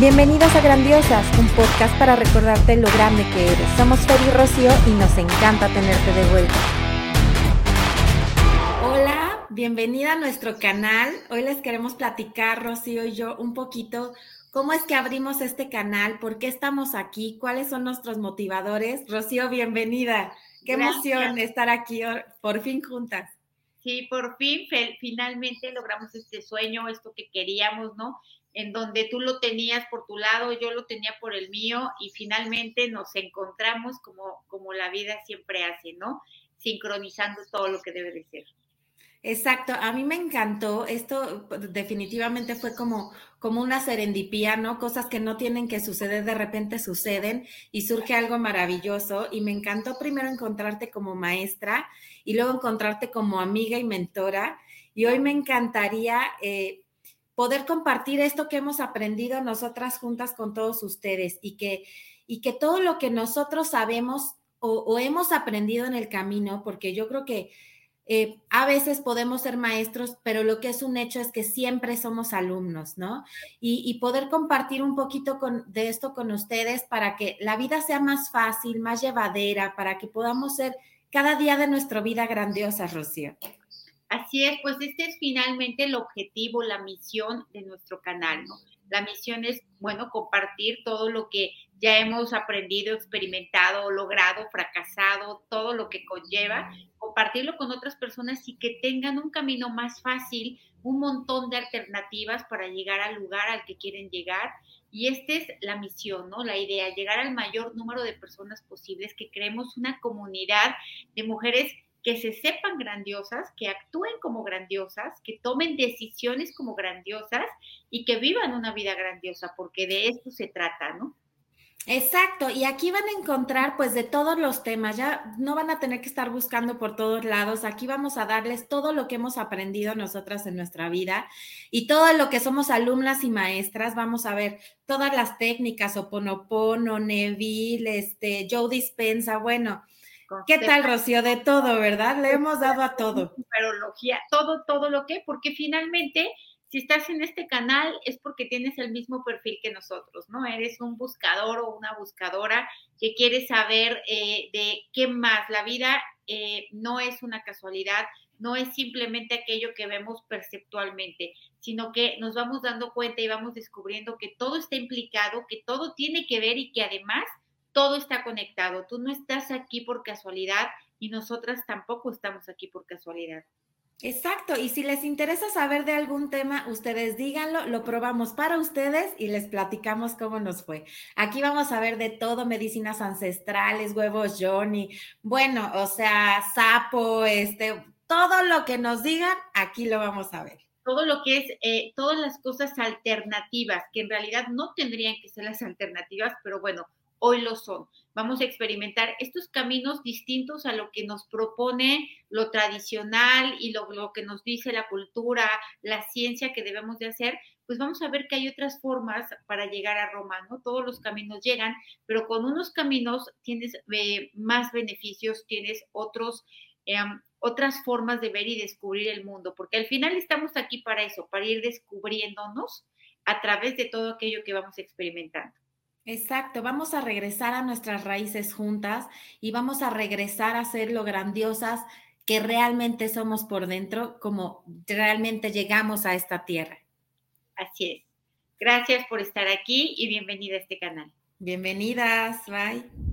Bienvenidos a Grandiosas, un podcast para recordarte lo grande que eres. Somos Fer y Rocío y nos encanta tenerte de vuelta. Hola, bienvenida a nuestro canal. Hoy les queremos platicar, Rocío y yo, un poquito cómo es que abrimos este canal, por qué estamos aquí, cuáles son nuestros motivadores. Rocío, bienvenida. Qué emoción estar aquí por fin juntas. Sí, por fin, finalmente logramos este sueño, esto que queríamos, ¿no? En donde tú lo tenías por tu lado, yo lo tenía por el mío y finalmente nos encontramos como, como la vida siempre hace, ¿no? Sincronizando todo lo que debe de ser. Exacto, a mí me encantó, esto definitivamente fue como, como una serendipía, ¿no? Cosas que no tienen que suceder, de repente suceden y surge algo maravilloso y me encantó primero encontrarte como maestra y luego encontrarte como amiga y mentora y hoy me encantaría eh, poder compartir esto que hemos aprendido nosotras juntas con todos ustedes y que, y que todo lo que nosotros sabemos o, hemos aprendido en el camino, porque yo creo que eh, a veces podemos ser maestros, pero lo que es un hecho es que siempre somos alumnos, ¿no? Y, poder compartir un poquito con, de esto con ustedes para que la vida sea más fácil, más llevadera, para que podamos ser cada día de nuestra vida grandiosa, Rocío. Así es, pues este es finalmente el objetivo, la misión de nuestro canal, ¿no? La misión es, bueno, compartir todo lo que ya hemos aprendido, experimentado, logrado, fracasado, todo lo que conlleva, compartirlo con otras personas y que tengan un camino más fácil, un montón de alternativas para llegar al lugar al que quieren llegar. Y esta es la misión, ¿no? La idea, llegar al mayor número de personas posibles, que creemos una comunidad de mujeres que se sepan grandiosas, que actúen como grandiosas, que tomen decisiones como grandiosas y que vivan una vida grandiosa, porque de esto se trata, ¿no? Exacto, y aquí van a encontrar pues de todos los temas, ya no van a tener que estar buscando por todos lados, aquí vamos a darles todo lo que hemos aprendido nosotras en nuestra vida y todo lo que somos alumnas y maestras, vamos a ver todas las técnicas, Oponopono, Neville, este, Joe Dispensa, bueno, ¿Qué tal, Rocío? De todo, ¿verdad? Le hemos dado a todo. Superología, todo, todo lo que, porque finalmente, si estás en este canal es porque tienes el mismo perfil que nosotros, ¿no? Eres un buscador o una buscadora que quiere saber eh, de qué más. La vida eh, no es una casualidad, no es simplemente aquello que vemos perceptualmente, sino que nos vamos dando cuenta y vamos descubriendo que todo está implicado, que todo tiene que ver y que además todo está conectado. Tú no estás aquí por casualidad y nosotras tampoco estamos aquí por casualidad. Exacto, y si les interesa saber de algún tema, ustedes díganlo, lo probamos para ustedes y les platicamos cómo nos fue. Aquí vamos a ver de todo, medicinas ancestrales, huevos Johnny, bueno, o sea, sapo, este, todo lo que nos digan, aquí lo vamos a ver. Todo lo que es, eh, todas las cosas alternativas, que en realidad no tendrían que ser las alternativas, pero bueno, hoy lo son. Vamos a experimentar estos caminos distintos a lo que nos propone lo tradicional y lo, que nos dice la cultura, la ciencia que debemos de hacer, pues vamos a ver que hay otras formas para llegar a Roma, ¿no? Todos los caminos llegan, pero con unos caminos tienes eh, más beneficios, tienes otros... Em, otras formas de ver y descubrir el mundo, porque al final estamos aquí para eso, para ir descubriéndonos a través de todo aquello que vamos experimentando. Exacto, vamos a regresar a nuestras raíces juntas y vamos a regresar a ser lo grandiosas que realmente somos por dentro, como realmente llegamos a esta tierra. Así es. Gracias por estar aquí y bienvenida a este canal. Bienvenidas, bye.